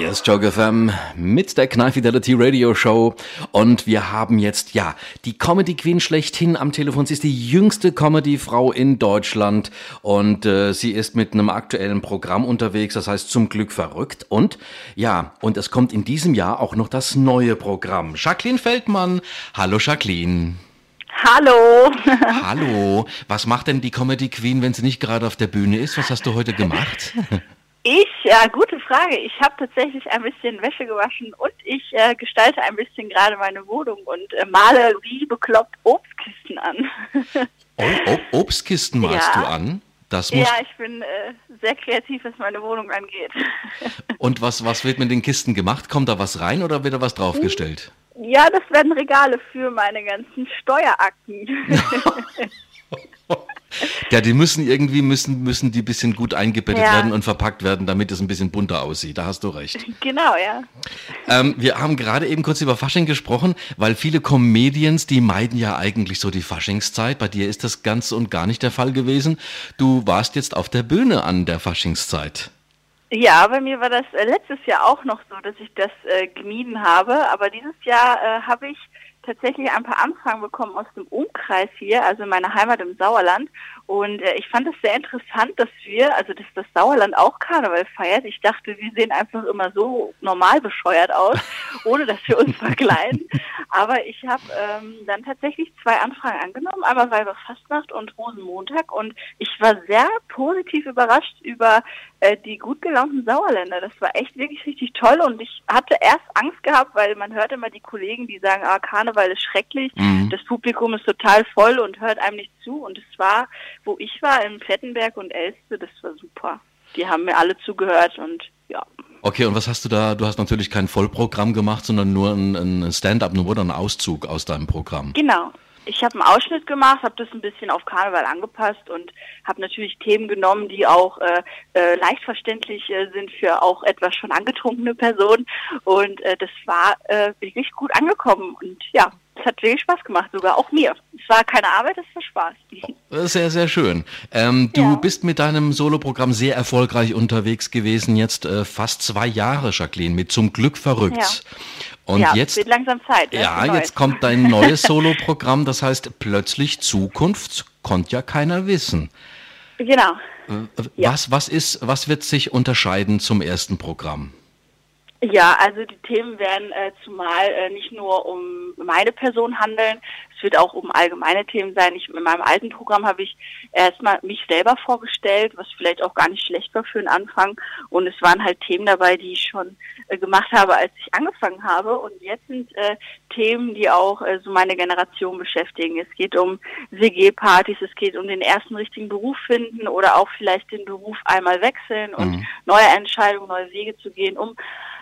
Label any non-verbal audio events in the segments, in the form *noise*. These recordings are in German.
Hier ist Joke FM mit der Knife Fidelity Radio Show und wir haben jetzt, ja, die Comedy Queen schlechthin am Telefon. Sie ist die jüngste Comedy-Frau in Deutschland und äh, sie ist mit einem aktuellen Programm unterwegs, das heißt zum Glück verrückt und ja, und es kommt in diesem Jahr auch noch das neue Programm. Jacqueline Feldmann. Hallo Jacqueline. Hallo. *laughs* Hallo. Was macht denn die Comedy Queen, wenn sie nicht gerade auf der Bühne ist? Was hast du heute gemacht? *laughs* Ich, ja, gute Frage. Ich habe tatsächlich ein bisschen Wäsche gewaschen und ich äh, gestalte ein bisschen gerade meine Wohnung und äh, male wie bekloppt Obstkisten an. oh, Obstkisten malst ja. du an? Das muss ja, ich bin äh, sehr kreativ, was meine Wohnung angeht. *laughs* und was, was wird mit den Kisten gemacht? Kommt da was rein oder wird da was draufgestellt? Ja, das werden Regale für meine ganzen Steuerakten. *laughs* *laughs* Ja, die müssen irgendwie müssen müssen die bisschen gut eingebettet ja. werden und verpackt werden, damit es ein bisschen bunter aussieht. Da hast du recht. Genau, ja. Ähm, wir haben gerade eben kurz über Fasching gesprochen, weil viele Comedians, die meiden ja eigentlich so die Faschingszeit. Bei dir ist das ganz und gar nicht der Fall gewesen. Du warst jetzt auf der Bühne an der Faschingszeit. Ja, bei mir war das äh, letztes Jahr auch noch so, dass ich das äh, gemieden habe. Aber dieses Jahr äh, habe ich tatsächlich ein paar Anfragen bekommen aus dem Umkreis hier, also meiner Heimat im Sauerland. Und äh, ich fand es sehr interessant, dass wir, also dass das Sauerland auch Karneval feiert. Ich dachte, wir sehen einfach immer so normal bescheuert aus, *laughs* ohne dass wir uns verkleiden. Aber ich habe ähm, dann tatsächlich zwei Anfragen angenommen, einmal Weiber Fastnacht und Rosenmontag. Und ich war sehr positiv überrascht über äh, die gut gelaunten Sauerländer. Das war echt wirklich richtig toll. Und ich hatte erst Angst gehabt, weil man hört immer die Kollegen, die sagen, ah, Karneval ist schrecklich, mhm. das Publikum ist total voll und hört einem nicht zu. Und es war, wo ich war, in Plettenberg und Elste, das war super. Die haben mir alle zugehört und ja. Okay, und was hast du da? Du hast natürlich kein Vollprogramm gemacht, sondern nur ein, ein Stand-up, nur einen Auszug aus deinem Programm. Genau. Ich habe einen Ausschnitt gemacht, habe das ein bisschen auf Karneval angepasst und habe natürlich Themen genommen, die auch äh, äh, leicht verständlich äh, sind für auch etwas schon angetrunkene Personen. Und äh, das war äh, wirklich gut angekommen. Und ja, es hat wirklich Spaß gemacht, sogar auch mir. Es war keine Arbeit, es war Spaß. Sehr, sehr schön. Ähm, du ja. bist mit deinem Soloprogramm sehr erfolgreich unterwegs gewesen, jetzt äh, fast zwei Jahre, Jacqueline, mit Zum Glück verrückt. Ja. Und ja, jetzt wird langsam Zeit. Ne? Ja, jetzt kommt dein *laughs* neues Soloprogramm, das heißt plötzlich Zukunft, konnte ja keiner wissen. Genau. Was, ja. was ist, was wird sich unterscheiden zum ersten Programm? Ja, also die Themen werden äh, zumal äh, nicht nur um meine Person handeln, es wird auch um allgemeine Themen sein. Ich, in meinem alten Programm habe ich erstmal mich selber vorgestellt, was vielleicht auch gar nicht schlecht war für den Anfang. Und es waren halt Themen dabei, die ich schon äh, gemacht habe, als ich angefangen habe. Und jetzt sind äh, Themen, die auch äh, so meine Generation beschäftigen. Es geht um WG-Partys, es geht um den ersten richtigen Beruf finden oder auch vielleicht den Beruf einmal wechseln und mhm. neue Entscheidungen, neue Wege zu gehen, um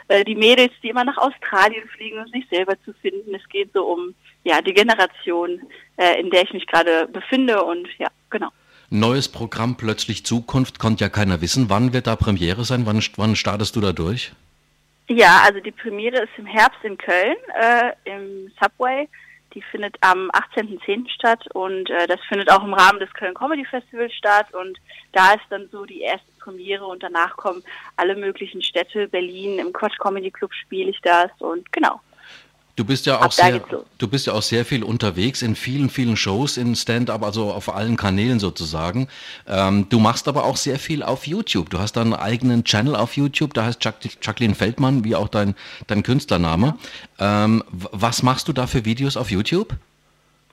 äh, die Mädels, die immer nach Australien fliegen, um sich selber zu finden. Es geht so um ja die Generation, äh, in der ich mich gerade befinde und ja, genau. Neues Programm plötzlich Zukunft, konnte ja keiner wissen. Wann wird da Premiere sein? Wann, wann startest du da durch? Ja, also die Premiere ist im Herbst in Köln äh, im Subway. Die findet am 18.10. statt und äh, das findet auch im Rahmen des Köln Comedy Festivals statt und da ist dann so die erste Premiere und danach kommen alle möglichen Städte. Berlin, im Quatsch Comedy Club spiele ich das und genau. Du bist ja auch sehr, du bist ja auch sehr viel unterwegs in vielen, vielen Shows in Stand-up, also auf allen Kanälen sozusagen. Ähm, du machst aber auch sehr viel auf YouTube. Du hast deinen eigenen Channel auf YouTube, da heißt Jacqueline Feldmann, wie auch dein, dein Künstlername. Ähm, was machst du da für Videos auf YouTube?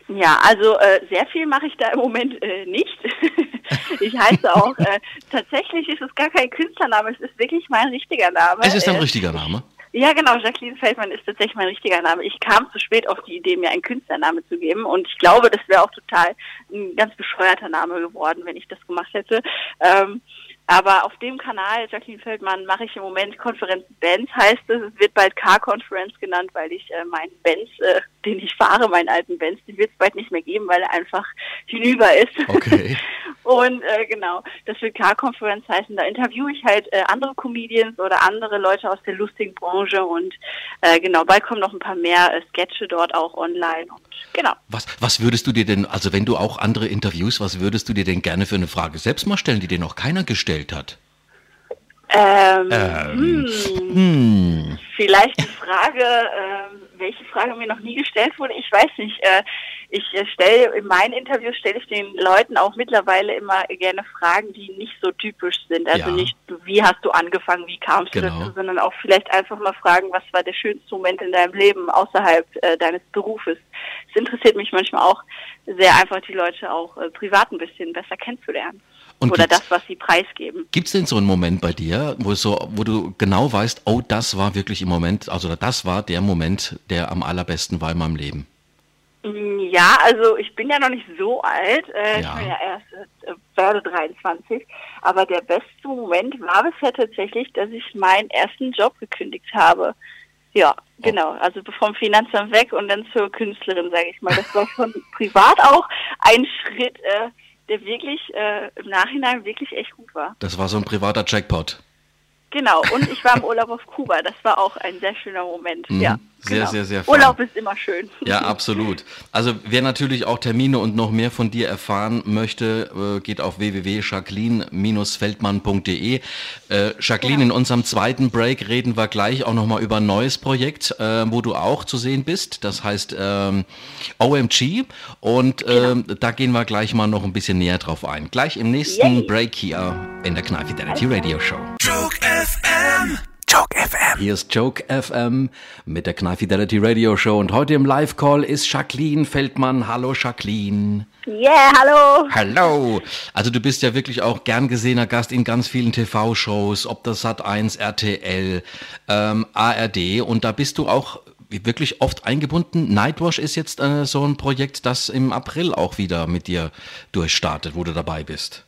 Ja, also äh, sehr viel mache ich da im Moment äh, nicht. *laughs* ich heiße auch, äh, tatsächlich ist es gar kein Künstlername, es ist wirklich mein richtiger Name. Es ist ein äh, richtiger Name. Ja, genau. Jacqueline Feldmann ist tatsächlich mein richtiger Name. Ich kam zu spät auf die Idee, mir einen Künstlername zu geben. Und ich glaube, das wäre auch total ein ganz bescheuerter Name geworden, wenn ich das gemacht hätte. Ähm, aber auf dem Kanal, Jacqueline Feldmann, mache ich im Moment Konferenzen Benz, heißt es. Es wird bald Car-Conference genannt, weil ich äh, meinen Benz, äh, den ich fahre, meinen alten Benz, den wird es bald nicht mehr geben, weil er einfach hinüber ist. Okay. *laughs* und äh, genau, das wird Car-Conference heißen. Da interviewe ich halt äh, andere Comedians oder andere Leute aus der lustigen Branche und äh, genau, bald kommen noch ein paar mehr äh, Sketche dort auch online. Und, genau. Was, was würdest du dir denn, also wenn du auch andere interviewst, was würdest du dir denn gerne für eine Frage selbst mal stellen, die dir noch keiner gestellt hat? Ähm, ähm. Hm. Hm. Vielleicht die Frage, äh, welche Frage mir noch nie gestellt wurde, ich weiß nicht. Äh, ich äh, stelle in meinen Interviews stelle ich den Leuten auch mittlerweile immer gerne Fragen, die nicht so typisch sind. Also ja. nicht, wie hast du angefangen, wie kamst genau. du dazu, sondern auch vielleicht einfach mal fragen, was war der schönste Moment in deinem Leben außerhalb äh, deines Berufes. Es interessiert mich manchmal auch sehr einfach, die Leute auch äh, privat ein bisschen besser kennenzulernen. Und oder das, was sie preisgeben. Gibt es denn so einen Moment bei dir, wo, so, wo du genau weißt, oh, das war wirklich im Moment, also das war der Moment, der am allerbesten war in meinem Leben? Mm, ja, also ich bin ja noch nicht so alt, äh, ja. ich bin ja erst äh, werde 23, aber der beste Moment war bisher tatsächlich, dass ich meinen ersten Job gekündigt habe. Ja, oh. genau. Also vom Finanzamt weg und dann zur Künstlerin, sage ich mal. Das war schon *laughs* privat auch ein Schritt, äh, der wirklich äh, im Nachhinein wirklich echt gut war. Das war so ein privater Jackpot. Genau, und ich war im Urlaub auf Kuba. Das war auch ein sehr schöner Moment. Mhm. Ja. Sehr, genau. sehr, sehr fein. Urlaub ist immer schön. Ja, absolut. Also wer natürlich auch Termine und noch mehr von dir erfahren möchte, äh, geht auf www.jacqueline-feldmann.de. Äh, Jacqueline, ja. in unserem zweiten Break reden wir gleich auch nochmal über ein neues Projekt, äh, wo du auch zu sehen bist. Das heißt ähm, OMG. Und genau. da gehen wir gleich mal noch ein bisschen näher drauf ein. Gleich im nächsten Yay. Break hier in der Knall Fidelity Radio Show. Joke FM. Joke FM. Hier ist Joke FM mit der Knall Fidelity Radio Show und heute im Live-Call ist Jacqueline Feldmann. Hallo Jacqueline. Yeah, hallo. Hallo. Also du bist ja wirklich auch gern gesehener Gast in ganz vielen TV-Shows, ob das Sat1, RTL, ähm, ARD und da bist du auch wirklich oft eingebunden. Nightwash ist jetzt äh, so ein Projekt, das im April auch wieder mit dir durchstartet, wo du dabei bist.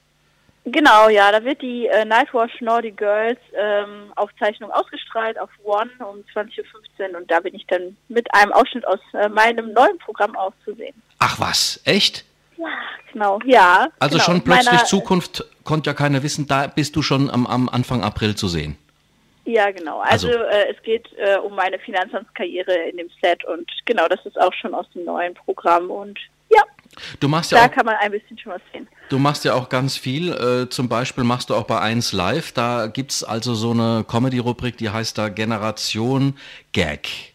Genau, ja, da wird die äh, Nightwatch Naughty Girls ähm, Aufzeichnung ausgestrahlt auf One um 20.15 Uhr und da bin ich dann mit einem Ausschnitt aus äh, meinem neuen Programm auszusehen. Ach was, echt? Ja, genau, ja. Also genau. schon plötzlich Meiner, Zukunft, konnte ja keiner wissen, da bist du schon am, am Anfang April zu sehen. Ja, genau. Also, also äh, es geht äh, um meine Finanzamtskarriere in dem Set und genau, das ist auch schon aus dem neuen Programm und. Du machst ja da auch, kann man ein bisschen schon was sehen. Du machst ja auch ganz viel. Äh, zum Beispiel machst du auch bei 1 Live. Da gibt es also so eine Comedy-Rubrik, die heißt da Generation Gag.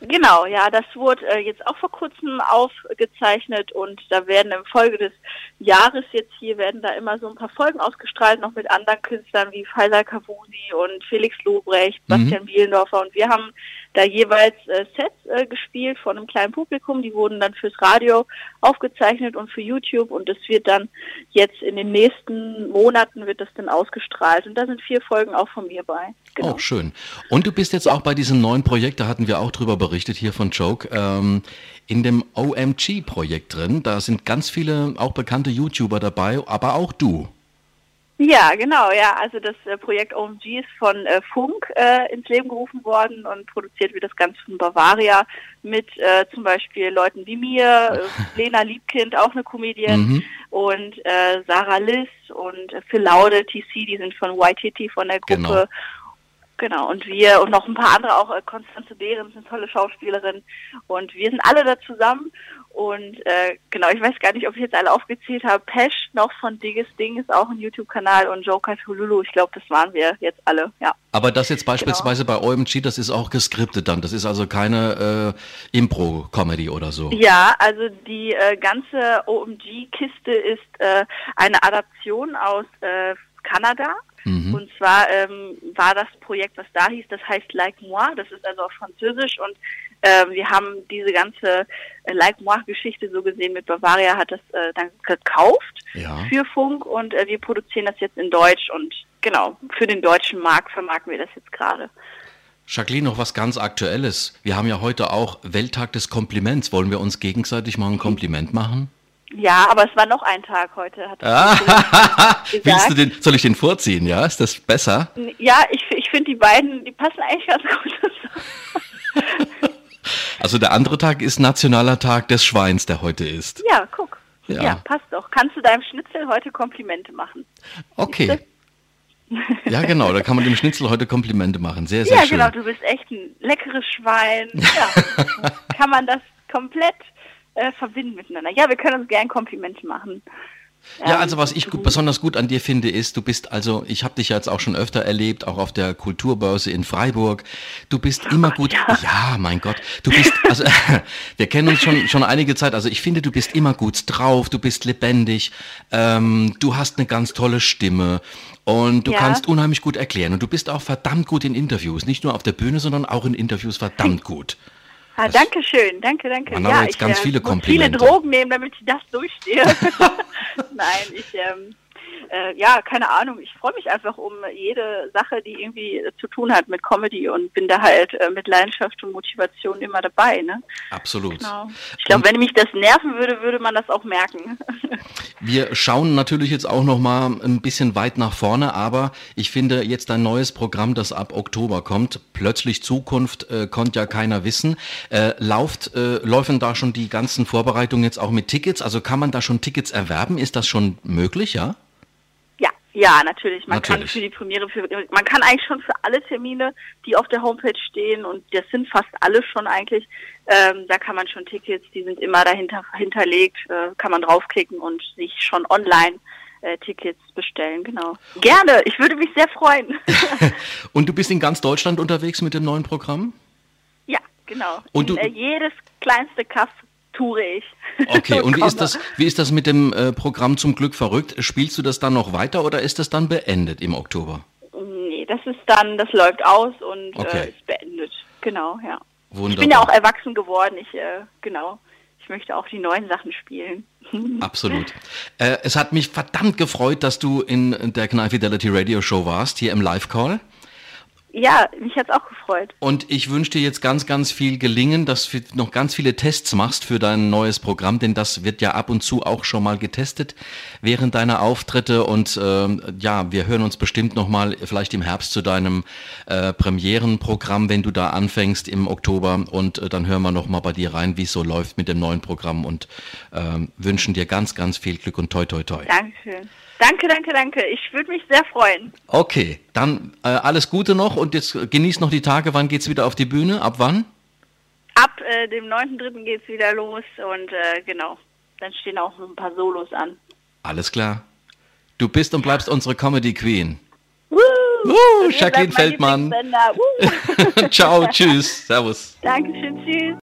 Genau, ja, das wurde äh, jetzt auch vor kurzem aufgezeichnet und da werden im Folge des Jahres jetzt hier werden da immer so ein paar Folgen ausgestrahlt, noch mit anderen Künstlern wie Faisal Kavusi und Felix Lobrecht, mhm. Bastian Bielendorfer und wir haben da jeweils äh, Sets äh, gespielt von einem kleinen Publikum, die wurden dann fürs Radio aufgezeichnet und für YouTube und das wird dann jetzt in den nächsten Monaten wird das dann ausgestrahlt und da sind vier Folgen auch von mir bei. Genau. Oh, schön. Und du bist jetzt auch bei diesem neuen Projekt, da hatten wir auch drüber berichtet hier von Joke, ähm, in dem OMG-Projekt drin. Da sind ganz viele auch bekannte YouTuber dabei, aber auch du. Ja, genau, ja. Also das äh, Projekt OMG ist von äh, Funk äh, ins Leben gerufen worden und produziert wird das Ganze von Bavaria mit äh, zum Beispiel Leuten wie mir, äh, *laughs* Lena Liebkind, auch eine Comedian, mhm. und äh, Sarah Liss und Phil Laude, TC, die sind von YTT von der Gruppe. Genau. Genau, und wir und noch ein paar andere, auch äh, Konstanze Behrens, eine tolle Schauspielerin. Und wir sind alle da zusammen. Und äh, genau, ich weiß gar nicht, ob ich jetzt alle aufgezählt habe. Pesh noch von Digges Ding ist auch ein YouTube-Kanal und Joker Tululu, ich glaube, das waren wir jetzt alle, ja. Aber das jetzt beispielsweise genau. bei OMG, das ist auch geskriptet dann. Das ist also keine äh, Impro-Comedy oder so. Ja, also die äh, ganze OMG-Kiste ist äh, eine Adaption aus äh, Kanada Mhm. Und zwar ähm, war das Projekt, was da hieß, das heißt Like Moi, das ist also auf Französisch und äh, wir haben diese ganze äh, Like Moi-Geschichte so gesehen mit Bavaria hat das äh, dann gekauft ja. für Funk und äh, wir produzieren das jetzt in Deutsch und genau, für den deutschen Markt vermarkten wir das jetzt gerade. Jacqueline, noch was ganz Aktuelles. Wir haben ja heute auch Welttag des Kompliments. Wollen wir uns gegenseitig mal ein Kompliment machen? Ja, aber es war noch ein Tag heute. Hat ah, *laughs* Willst du den, soll ich den vorziehen, ja? Ist das besser? Ja, ich, ich finde die beiden, die passen eigentlich ganz gut *laughs* *laughs* Also der andere Tag ist Nationaler Tag des Schweins, der heute ist. Ja, guck. Ja. ja passt doch. Kannst du deinem Schnitzel heute Komplimente machen? Okay. Ja, genau, da kann man dem Schnitzel heute Komplimente machen. Sehr, sehr ja, schön. Ja, genau, du bist echt ein leckeres Schwein. Ja. kann man das komplett äh, verbinden miteinander. Ja, wir können uns gern Komplimente machen. Ja, ähm, also was ich gut, besonders gut an dir finde, ist, du bist also, ich habe dich jetzt auch schon öfter erlebt, auch auf der Kulturbörse in Freiburg. Du bist oh immer Gott, gut. Ja. ja. mein Gott. Du bist, also *laughs* wir kennen uns schon schon einige Zeit. Also ich finde, du bist immer gut drauf. Du bist lebendig. Ähm, du hast eine ganz tolle Stimme und du ja. kannst unheimlich gut erklären. Und du bist auch verdammt gut in Interviews, nicht nur auf der Bühne, sondern auch in Interviews verdammt *laughs* gut. Ah, danke schön, danke, danke. Man ja, jetzt ich ganz äh, viele Komplimente. viele Drogen nehmen, damit ich das durchstehe. *laughs* Nein, ich ähm, äh, ja, keine Ahnung, ich freue mich einfach um jede Sache, die irgendwie zu tun hat mit Comedy und bin da halt äh, mit Leidenschaft und Motivation immer dabei. Ne? Absolut. Genau. Ich glaube, wenn mich das nerven würde, würde man das auch merken. *laughs* Wir schauen natürlich jetzt auch noch mal ein bisschen weit nach vorne, aber ich finde jetzt ein neues Programm, das ab Oktober kommt, plötzlich Zukunft, äh, konnte ja keiner wissen. Äh, lauft, äh, laufen da schon die ganzen Vorbereitungen jetzt auch mit Tickets? Also kann man da schon Tickets erwerben? Ist das schon möglich, ja? Ja, natürlich. Man natürlich. kann für die Premiere, für, man kann eigentlich schon für alle Termine, die auf der Homepage stehen, und das sind fast alle schon eigentlich, ähm, da kann man schon Tickets, die sind immer dahinter hinterlegt, äh, kann man draufklicken und sich schon online äh, Tickets bestellen, genau. Gerne, ich würde mich sehr freuen. *laughs* *laughs* und du bist in ganz Deutschland unterwegs mit dem neuen Programm? Ja, genau. Und in, du, äh, jedes kleinste Kaff toure ich. Okay, *laughs* und wie ist das, wie ist das mit dem äh, Programm zum Glück verrückt? Spielst du das dann noch weiter oder ist das dann beendet im Oktober? Nee, das ist dann, das läuft aus und äh, okay. äh, ist beendet. Genau, ja. Wunderbar. Ich bin ja auch erwachsen geworden, ich, äh, genau. Ich möchte auch die neuen Sachen spielen. *laughs* Absolut. Äh, es hat mich verdammt gefreut, dass du in der Knall Fidelity Radio Show warst, hier im Live-Call. Ja, mich hat's auch gefreut. Und ich wünsche dir jetzt ganz, ganz viel gelingen, dass du noch ganz viele Tests machst für dein neues Programm, denn das wird ja ab und zu auch schon mal getestet während deiner Auftritte. Und äh, ja, wir hören uns bestimmt noch mal vielleicht im Herbst zu deinem äh, Premierenprogramm, wenn du da anfängst im Oktober. Und äh, dann hören wir noch mal bei dir rein, wie es so läuft mit dem neuen Programm und äh, wünschen dir ganz, ganz viel Glück und toi, toi, toi. Dankeschön. Danke, danke, danke. Ich würde mich sehr freuen. Okay, dann äh, alles Gute noch und jetzt genieß noch die Tage. Wann geht's wieder auf die Bühne? Ab wann? Ab äh, dem 9.3. geht's wieder los und äh, genau, dann stehen auch ein paar Solos an. Alles klar. Du bist und bleibst unsere Comedy Queen. Woo! Woo, Jacqueline Feldmann. *laughs* Ciao, *laughs* tschüss, servus. Dankeschön, tschüss.